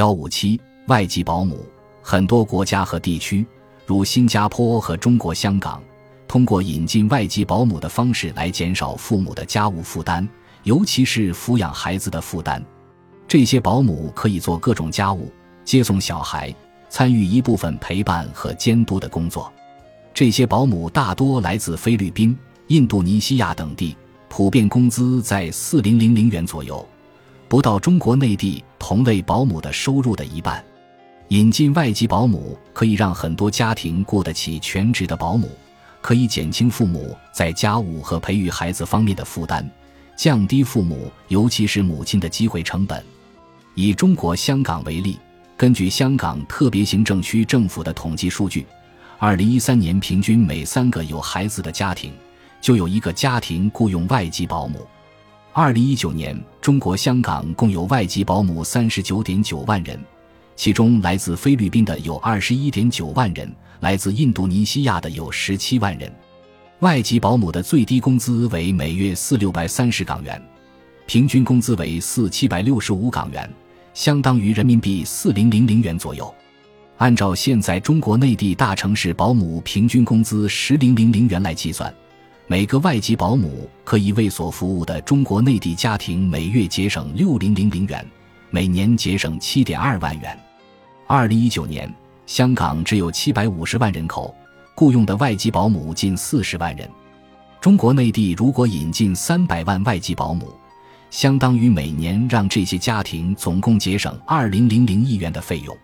幺五七外籍保姆，很多国家和地区，如新加坡和中国香港，通过引进外籍保姆的方式来减少父母的家务负担，尤其是抚养孩子的负担。这些保姆可以做各种家务，接送小孩，参与一部分陪伴和监督的工作。这些保姆大多来自菲律宾、印度尼西亚等地，普遍工资在四零零零元左右。不到中国内地同类保姆的收入的一半，引进外籍保姆可以让很多家庭雇得起全职的保姆，可以减轻父母在家务和培育孩子方面的负担，降低父母尤其是母亲的机会成本。以中国香港为例，根据香港特别行政区政府的统计数据，二零一三年平均每三个有孩子的家庭就有一个家庭雇佣外籍保姆。二零一九年，中国香港共有外籍保姆三十九点九万人，其中来自菲律宾的有二十一点九万人，来自印度尼西亚的有十七万人。外籍保姆的最低工资为每月四六百三十港元，平均工资为四七百六十五港元，相当于人民币四零零零元左右。按照现在中国内地大城市保姆平均工资十零零零元来计算。每个外籍保姆可以为所服务的中国内地家庭每月节省六零零零元，每年节省七点二万元。二零一九年，香港只有七百五十万人口，雇佣的外籍保姆近四十万人。中国内地如果引进三百万外籍保姆，相当于每年让这些家庭总共节省二零零零亿元的费用。